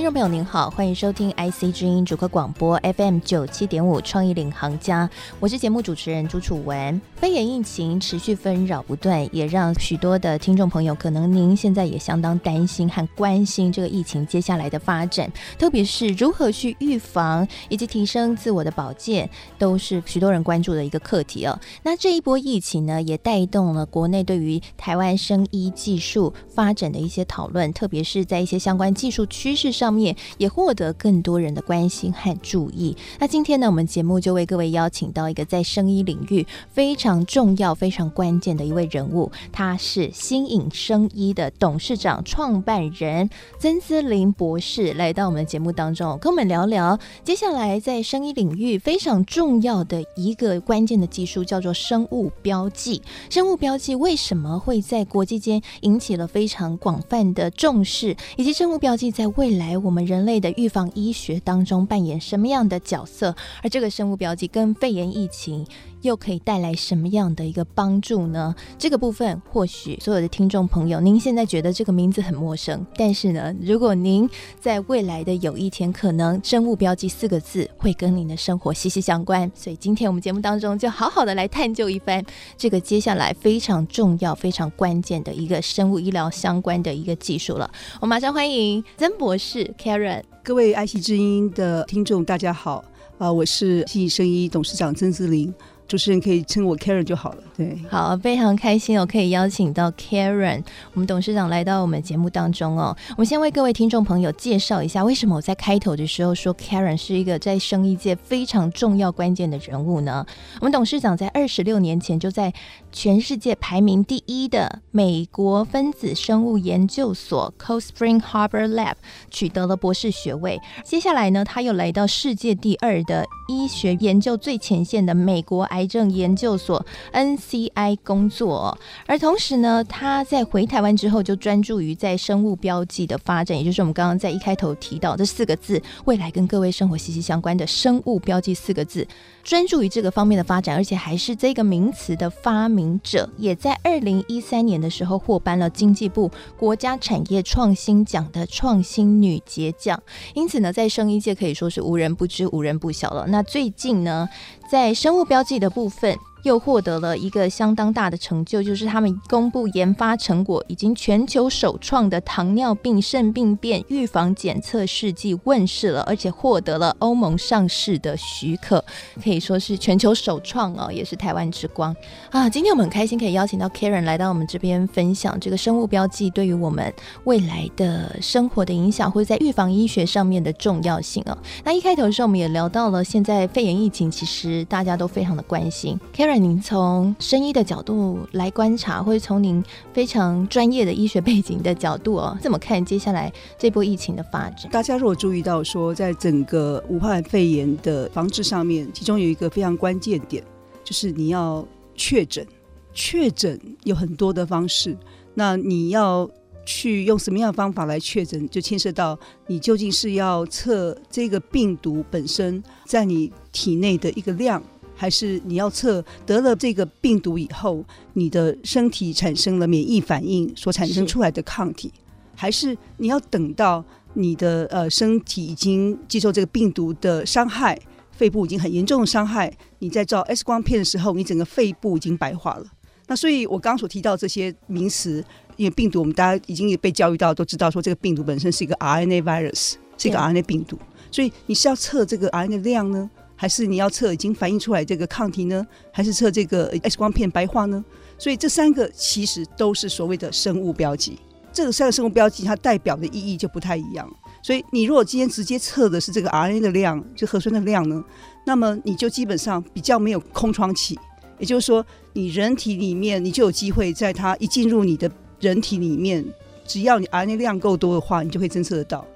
听众朋友您好，欢迎收听 IC 之音主客广播 FM 九七点五创意领航家，我是节目主持人朱楚文。肺炎疫情持续纷扰不断，也让许多的听众朋友，可能您现在也相当担心和关心这个疫情接下来的发展，特别是如何去预防以及提升自我的保健，都是许多人关注的一个课题哦。那这一波疫情呢，也带动了国内对于台湾生医技术发展的一些讨论，特别是在一些相关技术趋势上。方面也获得更多人的关心和注意。那今天呢，我们节目就为各位邀请到一个在生医领域非常重要、非常关键的一位人物，他是新颖生医的董事长、创办人曾思林博士，来到我们的节目当中，跟我们聊聊接下来在生医领域非常重要的一个关键的技术，叫做生物标记。生物标记为什么会在国际间引起了非常广泛的重视，以及生物标记在未来，我们人类的预防医学当中扮演什么样的角色？而这个生物标记跟肺炎疫情又可以带来什么样的一个帮助呢？这个部分或许所有的听众朋友，您现在觉得这个名字很陌生，但是呢，如果您在未来的有一天，可能生物标记四个字会跟您的生活息息相关。所以今天我们节目当中就好好的来探究一番这个接下来非常重要、非常关键的一个生物医疗相关的一个技术了。我马上欢迎曾博士 Karen，各位爱惜之音的听众，大家好啊、我是新颖生医董事长曾志林。主持人可以称我 Karen 就好了。对，好，非常开心哦，可以邀请到 Karen，我们董事长来到我们节目当中哦。我们先为各位听众朋友介绍一下，为什么我在开头的时候说 Karen 是一个在生意界非常重要关键的人物呢？我们董事长在二十六年前就在全世界排名第一的美国分子生物研究所 Cold Spring Harbor Lab 取得了博士学位。接下来呢，他又来到世界第二的医学研究最前线的美国癌症研究所 NCI 工作，而同时呢，他在回台湾之后就专注于在生物标记的发展，也就是我们刚刚在一开头提到这四个字，未来跟各位生活息息相关的生物标记四个字，专注于这个方面的发展，而且还是这个名词的发明者，也在二零一三年的时候获颁了经济部国家产业创新奖的创新女杰奖，因此呢，在生医界可以说是无人不知、无人不晓了。那最近呢，在生物标记的部分，又获得了一个相当大的成就，就是他们公布研发成果，已经全球首创的糖尿病肾病变预防检测试剂问世了，而且获得了欧盟上市的许可，可以说是全球首创哦，也是台湾之光啊！今天我们很开心可以邀请到 Karen 来到我们这边分享这个生物标记对于我们未来的生活的影响，或者在预防医学上面的重要性哦。那一开头的时候，我们也聊到了现在肺炎疫情，其实大家都非常的关心 Karen。您从生医的角度来观察，或者从您非常专业的医学背景的角度哦，怎么看接下来这波疫情的发展？大家如果注意到说，在整个武汉肺炎的防治上面，其中有一个非常关键点，就是你要确诊。确诊有很多的方式，那你要去用什么样的方法来确诊，就牵涉到你究竟是要测这个病毒本身在你体内的一个量。还是你要测得了这个病毒以后，你的身体产生了免疫反应所产生出来的抗体，还是你要等到你的呃身体已经接受这个病毒的伤害，肺部已经很严重的伤害，你在照 X 光片的时候，你整个肺部已经白化了。那所以我刚刚所提到这些名词，因为病毒我们大家已经也被教育到，都知道说这个病毒本身是一个 RNA virus，是一个 RNA 病毒，所以你是要测这个 RNA 量呢？还是你要测已经反映出来这个抗体呢？还是测这个 X 光片白化呢？所以这三个其实都是所谓的生物标记。这个三个生物标记它代表的意义就不太一样。所以你如果今天直接测的是这个 RNA 的量，就核酸的量呢，那么你就基本上比较没有空窗期。也就是说，你人体里面你就有机会在它一进入你的人体里面，只要你 RNA 量够多的话，你就会侦测得到。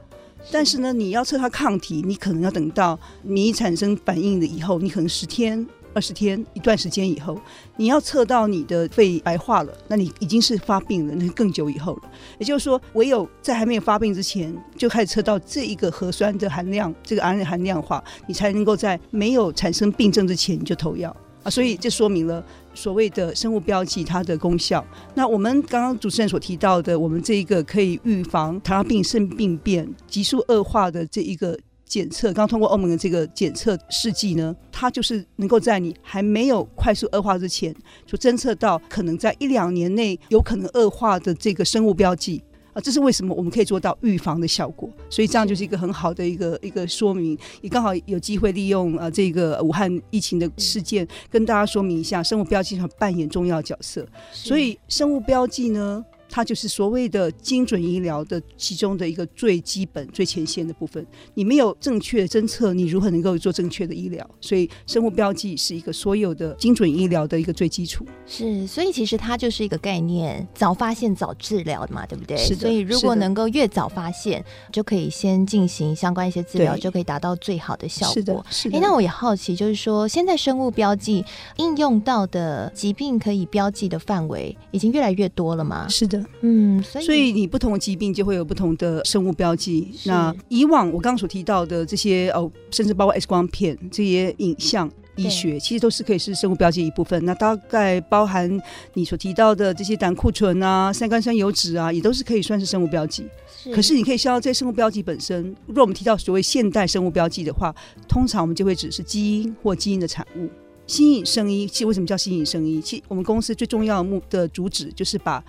但是呢，你要测它抗体，你可能要等到你产生反应了以后，你可能十天二十天一段时间以后，你要测到你的肺白化了，那你已经是发病了，那更久以后了。也就是说，唯有在还没有发病之前就开始测到这一个核酸的含量，这个 RNA 含量的话，你才能够在没有产生病症之前就投药啊。所以这说明了所谓的生物标记它的功效。那我们刚刚主持人所提到的，我们这一个可以预防糖尿病肾病变急速恶化的这一个。检测刚通过欧盟的这个检测试剂呢，它就是能够在你还没有快速恶化之前，就侦测到可能在一两年内有可能恶化的这个生物标记啊，这是为什么我们可以做到预防的效果。所以这样就是一个很好的一个一个说明，也刚好有机会利用呃这个武汉疫情的事件，跟大家说明一下生物标记上扮演重要角色。所以生物标记呢，它就是所谓的精准医疗的其中的一个最基本、最前线的部分。你没有正确的侦测，你如何能够做正确的医疗？所以，生物标记是一个所有的精准医疗的一个最基础。是，所以其实它就是一个概念：早发现、早治疗嘛，对不对？是的。所以，如果能够越早发现，就可以先进行相关一些治疗，就可以达到最好的效果。是的。是的。哎，那我也好奇，就是说，现在生物标记应用到的疾病可以标记的范围已经越来越多了吗？是的。嗯，所以所以你不同的疾病就会有不同的生物标记。那以往我刚刚所提到的这些哦，甚至包括 X 光片这些影像医学，其实都是可以是生物标记一部分。那大概包含你所提到的这些胆固醇啊、三甘酸油脂啊，也都是可以算是生物标记。是。可是你可以消这些生物标记本身。如果我们提到所谓现代生物标记的话，通常我们就会指是基因或基因的产物。新颖生医，其实为什么叫新颖生医？其实我们公司最重要的目的主旨就是把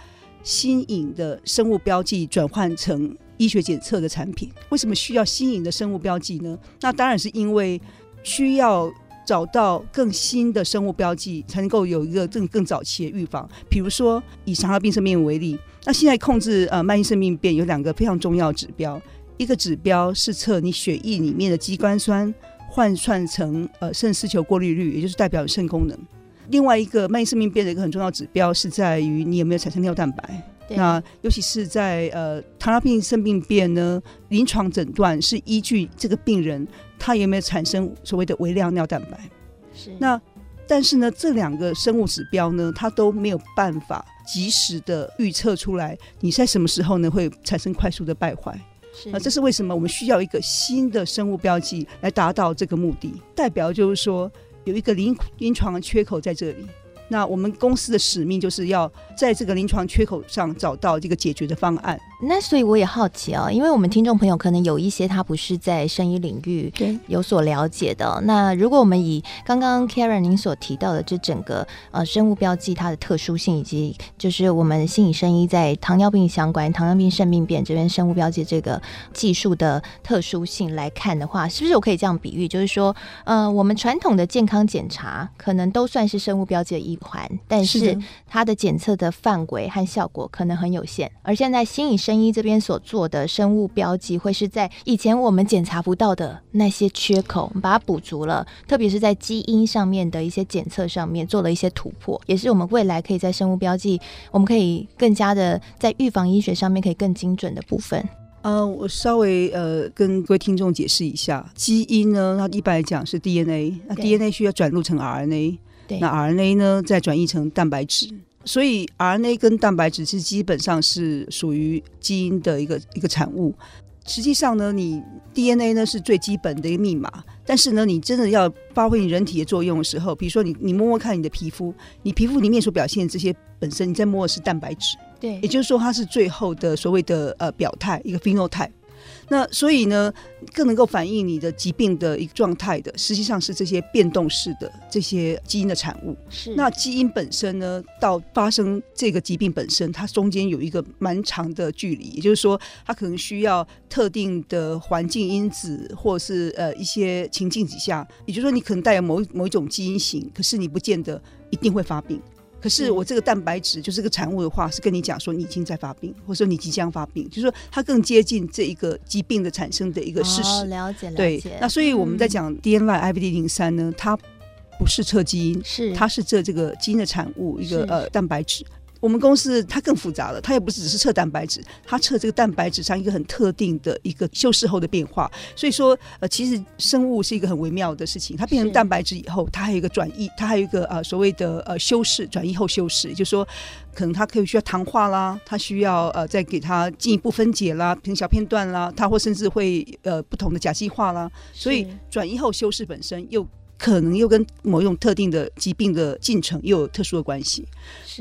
新颖的生物标记转换成医学检测的产品，为什么需要新颖的生物标记呢？那当然是因为需要找到更新的生物标记，才能够有一个更更早期的预防。比如说以糖尿病肾病为例，那现在控制呃慢性肾病变有两个非常重要指标，一个指标是测你血液里面的肌酐酸换算成呃肾丝球过滤率，也就是代表肾功能。另外一个慢性肾病变的一个很重要指标是在于你有没有产生尿蛋白。那尤其是在呃糖尿病肾病变呢，临床诊断是依据这个病人他有没有产生所谓的微量尿蛋白。是。那但是呢，这两个生物指标呢，它都没有办法及时的预测出来你在什么时候呢会产生快速的败坏。是。那这是为什么我们需要一个新的生物标记来达到这个目的？代表就是说。有一个临临床缺口在这里，那我们公司的使命就是要在这个临床缺口上找到这个解决的方案。那所以我也好奇啊、哦，因为我们听众朋友可能有一些他不是在生医领域有所了解的。那如果我们以刚刚 Karen 您所提到的这整个呃生物标记它的特殊性，以及就是我们心理生医在糖尿病相关、糖尿病肾病变这边生物标记这个技术的特殊性来看的话，是不是我可以这样比喻，就是说，呃，我们传统的健康检查可能都算是生物标记的一环，但是它的检测的范围和效果可能很有限，而现在心理生医这边所做的生物标记，会是在以前我们检查不到的那些缺口，把它补足了。特别是在基因上面的一些检测上面做了一些突破，也是我们未来可以在生物标记，我们可以更加的在预防医学上面可以更精准的部分。呃，我稍微呃跟各位听众解释一下，基因呢，它一般来讲是 DNA，那 DNA 需要转录成 RNA，对，那 RNA 呢再转译成蛋白质。所以，RNA 跟蛋白质是基本上是属于基因的一个一个产物。实际上呢，你 DNA 呢是最基本的一个密码。但是呢，你真的要发挥你人体的作用的时候，比如说你你摸摸看你的皮肤，你皮肤里面所表现的这些本身，你在摸的是蛋白质。对，也就是说它是最后的所谓的呃表态，一个 phenotype。那所以呢，更能够反映你的疾病的一个状态的，实际上是这些变动式的这些基因的产物。是。那基因本身呢，到发生这个疾病本身，它中间有一个蛮长的距离，也就是说，它可能需要特定的环境因子，或者是呃一些情境底下，也就是说，你可能带有某某一种基因型，可是你不见得一定会发病。可是我这个蛋白质就是个产物的话，是跟你讲说你已经在发病，或者说你即将发病，就是说它更接近这一个疾病的产生的一个事实。哦，了解，了解。对，那所以我们在讲 DNA IVD 零三呢，它不是测基因，是它是测这个基因的产物，一个呃蛋白质。我们公司它更复杂了，它也不是只是测蛋白质，它测这个蛋白质上一个很特定的一个修饰后的变化。所以说，呃，其实生物是一个很微妙的事情，它变成蛋白质以后，它还有一个转移，它还有一个呃所谓的呃修饰，转移后修饰，就是说可能它可以需要糖化啦，它需要呃再给它进一步分解啦，成小片段啦，它或甚至会呃不同的甲基化啦，所以转移后修饰本身又。可能又跟某一种特定的疾病的进程又有特殊的关系，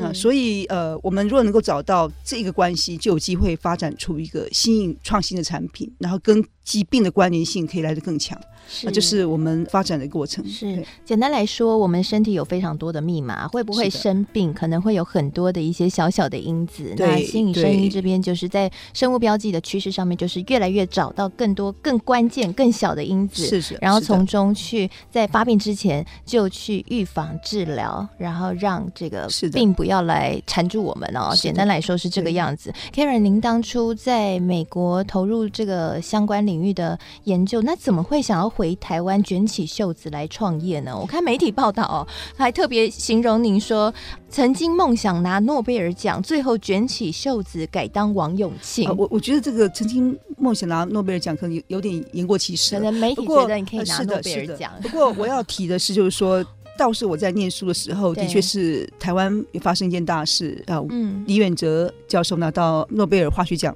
啊，所以呃，我们如果能够找到这个关系，就有机会发展出一个新颖创新的产品，然后跟疾病的关联性可以来得更强。是，就是我们发展的过程。是，简单来说，我们身体有非常多的密码，会不会生病，可能会有很多的一些小小的因子。那心理声音这边就是在生物标记的趋势上面，就是越来越找到更多、更关键、更小的因子，是是，然后从中去在发病之前就去预防治疗，然后让这个病不要来缠住我们哦。简单来说是这个样子。Karen，您当初在美国投入这个相关领域的研究，那怎么会想要？回台湾卷起袖子来创业呢？我看媒体报道哦，还特别形容您说曾经梦想拿诺贝尔奖，最后卷起袖子改当王永庆。我我觉得这个曾经梦想拿诺贝尔奖可能有有点言过其实。可能媒体觉得你可以拿诺贝尔奖。不过我要提的是，就是说，倒是我在念书的时候，的确是台湾也发生一件大事啊。嗯，李远哲教授拿到诺贝尔化学奖，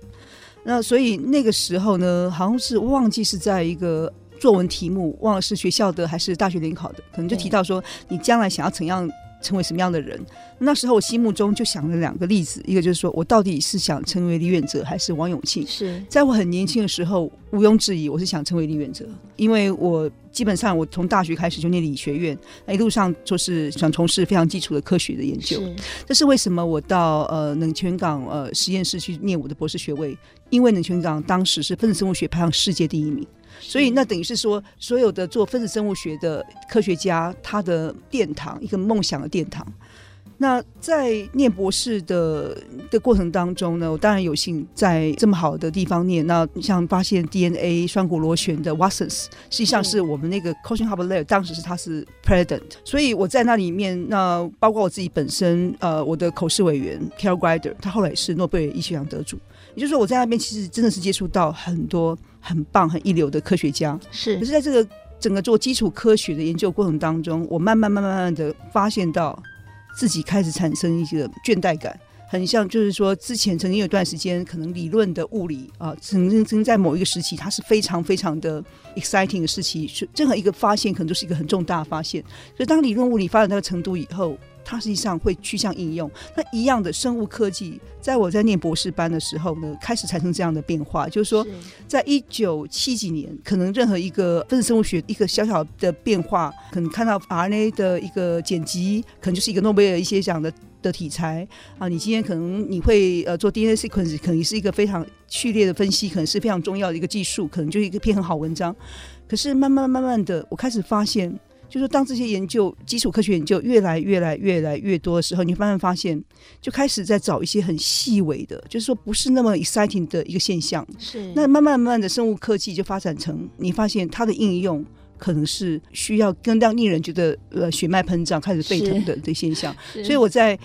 那所以那个时候呢，好像是忘记是在一个。作文题目忘了是学校的还是大学联考的，可能就提到说你将来想要怎样成为什么样的人。那时候我心目中就想了两个例子，一个就是说我到底是想成为李远哲还是王永庆？是在我很年轻的时候，毋庸置疑我是想成为李远哲，因为我基本上我从大学开始就念理学院，一路上就是想从事非常基础的科学的研究。这是为什么我到呃冷泉港呃实验室去念我的博士学位，因为冷泉港当时是分子生物学排行世界第一名。所以那等于是说，所有的做分子生物学的科学家，他的殿堂，一个梦想的殿堂。那在念博士的的过程当中呢，我当然有幸在这么好的地方念。那像发现 DNA 双股螺旋的 Watson，实际上是我们那个 Coaching Hub Lab，当时是他是 President。所以我在那里面，那包括我自己本身，呃，我的口试委员 Carol Greider，他后来也是诺贝尔医学奖得主。也就是说，我在那边其实真的是接触到很多。很棒、很一流的科学家是，可是在这个整个做基础科学的研究过程当中，我慢慢、慢慢、慢慢的发现到自己开始产生一个倦怠感，很像就是说，之前曾经有段时间，可能理论的物理啊，曾经曾经在某一个时期，它是非常非常的 exciting 的时期，是任何一个发现可能都是一个很重大的发现。所以当理论物理发展到程度以后，它实际上会趋向应用。那一样的生物科技，在我在念博士班的时候呢，开始产生这样的变化，就是说，在一九七几年，可能任何一个分子生物学一个小小的变化，可能看到 RNA 的一个剪辑，可能就是一个诺贝尔医学奖的的题材啊。你今天可能你会呃做 DNA sequence，可能是一个非常序列的分析，可能是非常重要的一个技术，可能就是一个篇很好文章。可是慢慢慢慢的，我开始发现。就是当这些研究基础科学研究越来越来越来越多的时候，你慢慢发现，就开始在找一些很细微的，就是说不是那么 exciting 的一个现象。是。那慢慢慢慢的生物科技就发展成，你发现它的应用可能是需要更让令人觉得呃血脉膨胀、开始沸腾的的现象。所以我在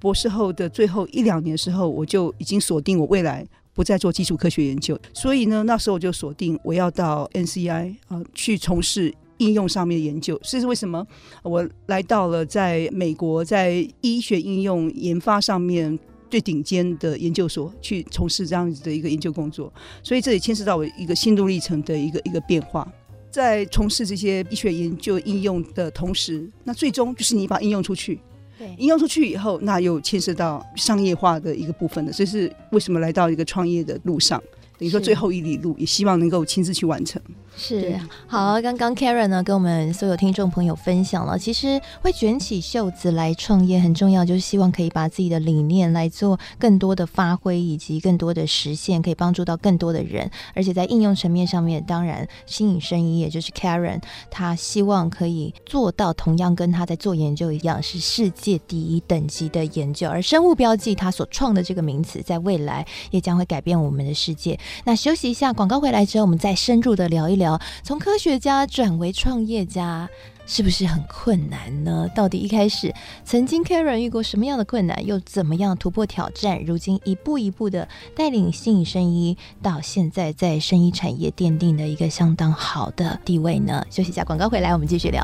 博士后的最后一两年的时候，我就已经锁定我未来不再做基础科学研究。所以呢，那时候我就锁定我要到 NCI 啊、呃、去从事。应用上面的研究，这是为什么我来到了在美国在医学应用研发上面最顶尖的研究所去从事这样子的一个研究工作，所以这也牵涉到我一个心路历程的一个一个变化。在从事这些医学研究应用的同时，那最终就是你把应用出去，对，应用出去以后，那又牵涉到商业化的一个部分的，这是为什么来到一个创业的路上，等于说最后一里路，也希望能够亲自去完成。是好，刚刚 Karen 呢跟我们所有听众朋友分享了，其实会卷起袖子来创业很重要，就是希望可以把自己的理念来做更多的发挥，以及更多的实现，可以帮助到更多的人。而且在应用层面上面，当然新颖生意也就是 Karen，他希望可以做到同样跟他在做研究一样，是世界第一等级的研究。而生物标记他所创的这个名词，在未来也将会改变我们的世界。那休息一下，广告回来之后，我们再深入的聊一聊。从科学家转为创业家，是不是很困难呢？到底一开始曾经 Karen 遇过什么样的困难，又怎么样突破挑战？如今一步一步的带领新影生医到现在在生医产业奠定的一个相当好的地位呢？休息一下，广告回来，我们继续聊。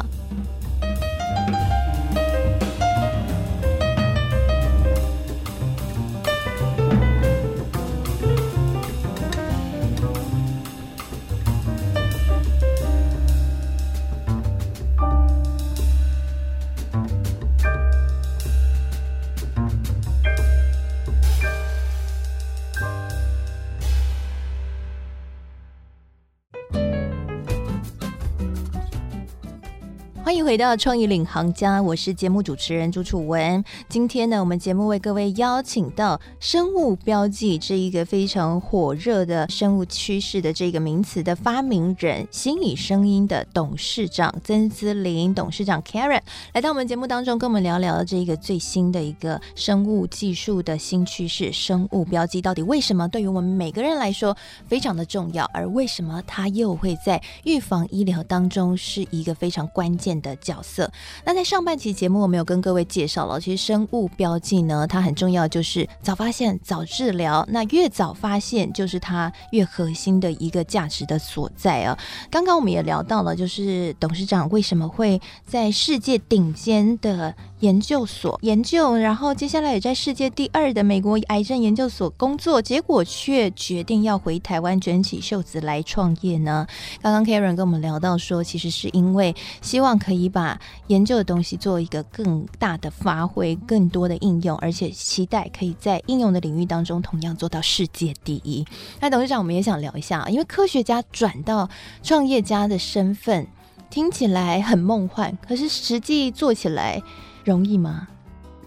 回到创意领航家，我是节目主持人朱楚文。今天呢，我们节目为各位邀请到生物标记这一个非常火热的生物趋势的这个名词的发明人，新影声音的董事长曾资玲董事长 Karen 来到我们节目当中，跟我们聊聊这个最新的一个生物技术的新趋势——生物标记，到底为什么对于我们每个人来说非常的重要？而为什么它又会在预防医疗当中是一个非常关键的角色。那在上半期节目，我们有跟各位介绍了，其实生物标记呢，它很重要，就是早发现、早治疗。那越早发现，就是它越核心的一个价值的所在啊。刚刚我们也聊到了，就是董事长为什么会在世界顶尖的研究所研究，然后接下来也在世界第二的美国癌症研究所工作，结果却决定要回台湾卷起袖子来创业呢？刚刚 Karen 跟我们聊到说，其实是因为希望可以把研究的东西做一个更大的发挥，更多的应用，而且期待可以在应用的领域当中同样做到世界第一。那董事长，我们也想聊一下，因为科学家转到创业家的身份，听起来很梦幻，可是实际做起来。容易吗？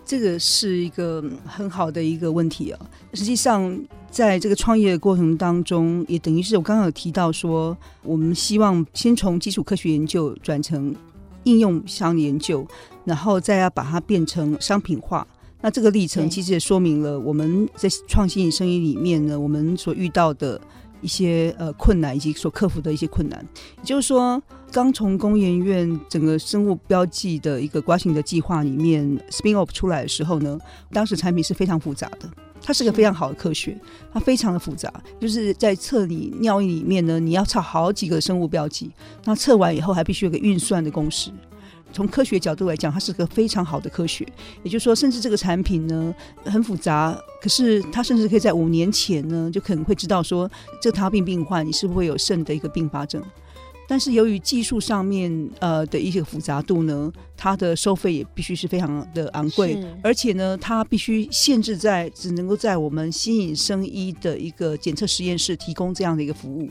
这个是一个很好的一个问题啊。实际上，在这个创业的过程当中，也等于是我刚刚有提到说，我们希望先从基础科学研究转成应用上研究，然后再要把它变成商品化。那这个历程其实也说明了我们在创新生意里面呢，我们所遇到的。一些呃困难以及所克服的一些困难，也就是说，刚从工研院整个生物标记的一个瓜型的计划里面 spin off 出来的时候呢，当时产品是非常复杂的，它是个非常好的科学，它非常的复杂，就是在测你尿液里面呢，你要测好几个生物标记，那测完以后还必须有个运算的公式。从科学角度来讲，它是个非常好的科学。也就是说，甚至这个产品呢很复杂，可是它甚至可以在五年前呢就可能会知道说，这个糖尿病病患你是不是会有肾的一个并发症。但是由于技术上面呃的一些复杂度呢，它的收费也必须是非常的昂贵，而且呢，它必须限制在只能够在我们新影生医的一个检测实验室提供这样的一个服务。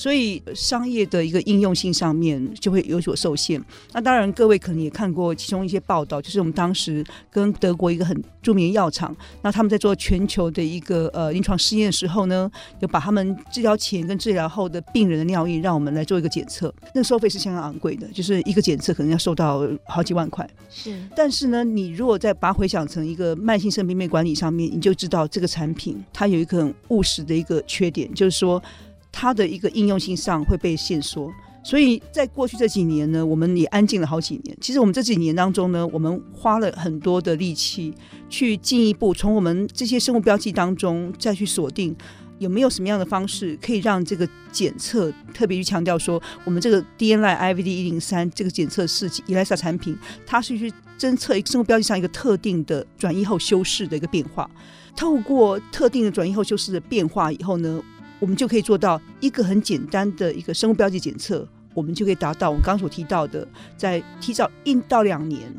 所以商业的一个应用性上面就会有所受限。那当然，各位可能也看过其中一些报道，就是我们当时跟德国一个很著名的药厂，那他们在做全球的一个呃临床试验的时候呢，就把他们治疗前跟治疗后的病人的尿液让我们来做一个检测，那个收费是相当昂贵的，就是一个检测可能要收到好几万块。是，但是呢，你如果再把它回想成一个慢性肾病病管理上面，你就知道这个产品它有一个很务实的一个缺点，就是说。它的一个应用性上会被限缩，所以在过去这几年呢，我们也安静了好几年。其实我们这几年当中呢，我们花了很多的力气去进一步从我们这些生物标记当中再去锁定有没有什么样的方式可以让这个检测特别去强调说，我们这个 DNA IVD 一零三这个检测试剂 ELISA 产品，它是去侦测一个生物标记上一个特定的转移后修饰的一个变化。透过特定的转移后修饰的变化以后呢，我们就可以做到一个很简单的一个生物标记检测，我们就可以达到我们刚刚所提到的，在提早一到两年，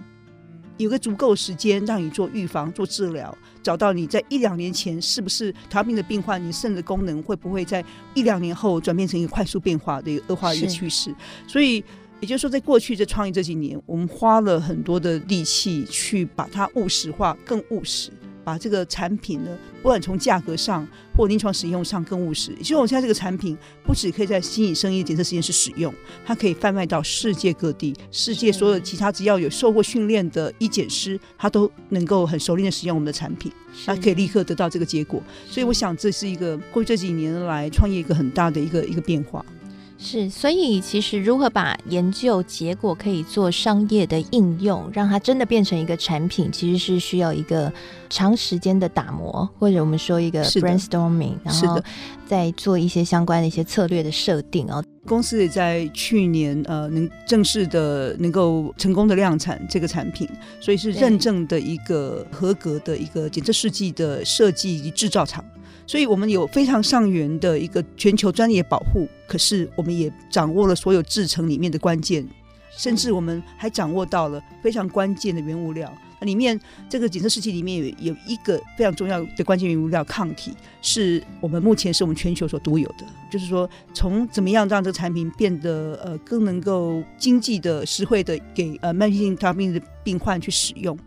有个足够时间让你做预防、做治疗，找到你在一两年前是不是糖尿病的病患，你肾的功能会不会在一两年后转变成一个快速变化的一个恶化的一个趋势。所以也就是说，在过去这创业这几年，我们花了很多的力气去把它务实化，更务实。把这个产品呢，不管从价格上或临床使用上更务实。也就是我现在这个产品不只可以在新影生医检测实验室使用，它可以贩卖到世界各地，世界所有其他只要有受过训练的医检师，他都能够很熟练的使用我们的产品，他可以立刻得到这个结果。所以我想这是一个过去这几年来创业一个很大的一个一个变化。是，所以其实如何把研究结果可以做商业的应用，让它真的变成一个产品，其实是需要一个长时间的打磨，或者我们说一个 brainstorming，然后再做一些相关的一些策略的设定哦。公司也在去年呃能正式的能够成功的量产这个产品，所以是认证的一个合格的一个检测试剂的设计以及制造厂。所以我们有非常上元的一个全球专业保护，可是我们也掌握了所有制成里面的关键，甚至我们还掌握到了非常关键的原物料。那里面这个检测试剂里面有有一个非常重要的关键原物料抗体，是我们目前是我们全球所独有的。就是说，从怎么样让这个产品变得呃更能够经济的、实惠的给呃慢性糖尿病的病患去使用。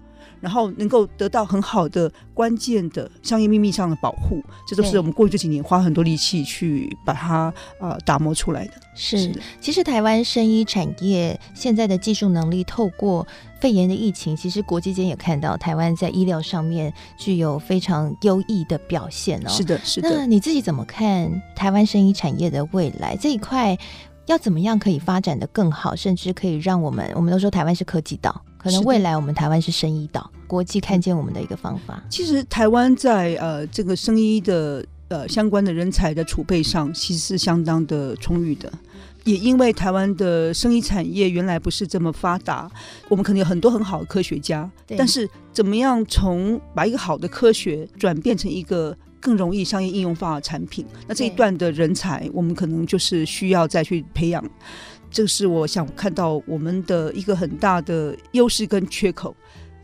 然后能够得到很好的关键的商业秘密上的保护，这都是我们过去这几年花很多力气去把它呃打磨出来的。是，是，其实台湾生医产业现在的技术能力，透过肺炎的疫情，其实国际间也看到台湾在医疗上面具有非常优异的表现哦。是的，是的。那你自己怎么看台湾生医产业的未来这一块？要怎么样可以发展的更好，甚至可以让我们，我们都说台湾是科技岛，可能未来我们台湾是生医岛，国际看见我们的一个方法。其实台湾在呃这个生医的呃相关的人才的储备上，其实是相当的充裕的。也因为台湾的生医产业原来不是这么发达，我们可能有很多很好的科学家，但是怎么样从把一个好的科学转变成一个更容易商业应用化的产品，那这一段的人才，我们可能就是需要再去培养。这是我想看到我们的一个很大的优势跟缺口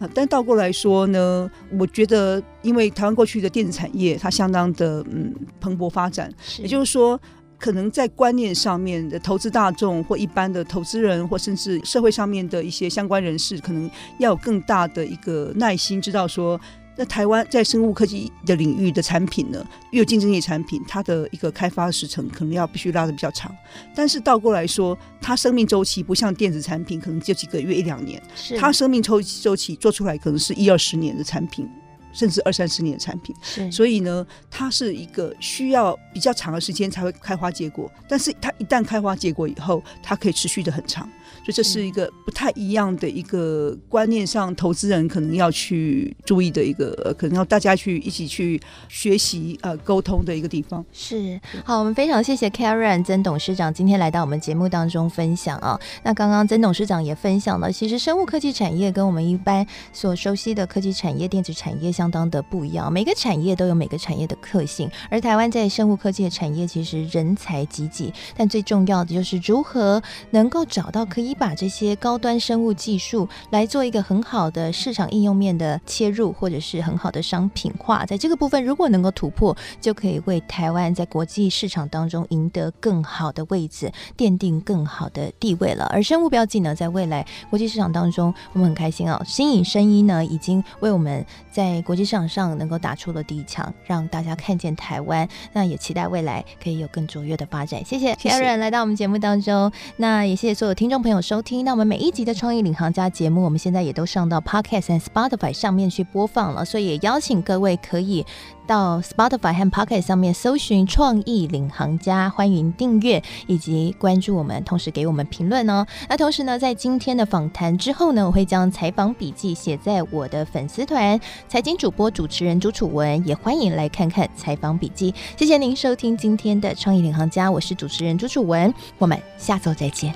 啊。但倒过来说呢，我觉得因为台湾过去的电子产业它相当的嗯蓬勃发展，也就是说，可能在观念上面的投资大众或一般的投资人或甚至社会上面的一些相关人士，可能要有更大的一个耐心，知道说。那台湾在生物科技的领域的产品呢，越有竞争力产品，它的一个开发时程可能要必须拉的比较长。但是倒过来说，它生命周期不像电子产品，可能就几个月一两年，是它生命周周期做出来可能是一二十年的产品，甚至二三十年的产品。是，所以呢，它是一个需要比较长的时间才会开花结果。但是它一旦开花结果以后，它可以持续的很长。所以这是一个不太一样的一个观念上，投资人可能要去注意的一个，可能要大家去一起去学习呃沟通的一个地方。是，好，我们非常谢谢 Karen 曾董事长今天来到我们节目当中分享啊。那刚刚曾董事长也分享了，其实生物科技产业跟我们一般所熟悉的科技产业、电子产业相当的不一样，每个产业都有每个产业的特性。而台湾在生物科技的产业其实人才济济，但最重要的就是如何能够找到可以。你把这些高端生物技术来做一个很好的市场应用面的切入，或者是很好的商品化，在这个部分如果能够突破，就可以为台湾在国际市场当中赢得更好的位置，奠定更好的地位了。而生物标记呢，在未来国际市场当中，我们很开心哦。新颖生医呢，已经为我们在国际市场上能够打出了第一枪，让大家看见台湾。那也期待未来可以有更卓越的发展。谢谢 Karen 来到我们节目当中，那也谢谢所有听众朋收听，那我们每一集的创意领航家节目，我们现在也都上到 Podcast 和 Spotify 上面去播放了，所以也邀请各位可以到 Spotify 和 Podcast 上面搜寻“创意领航家”，欢迎订阅以及关注我们，同时给我们评论哦。那同时呢，在今天的访谈之后呢，我会将采访笔记写在我的粉丝团“财经主播主持人朱楚文”，也欢迎来看看采访笔记。谢谢您收听今天的创意领航家，我是主持人朱楚文，我们下周再见。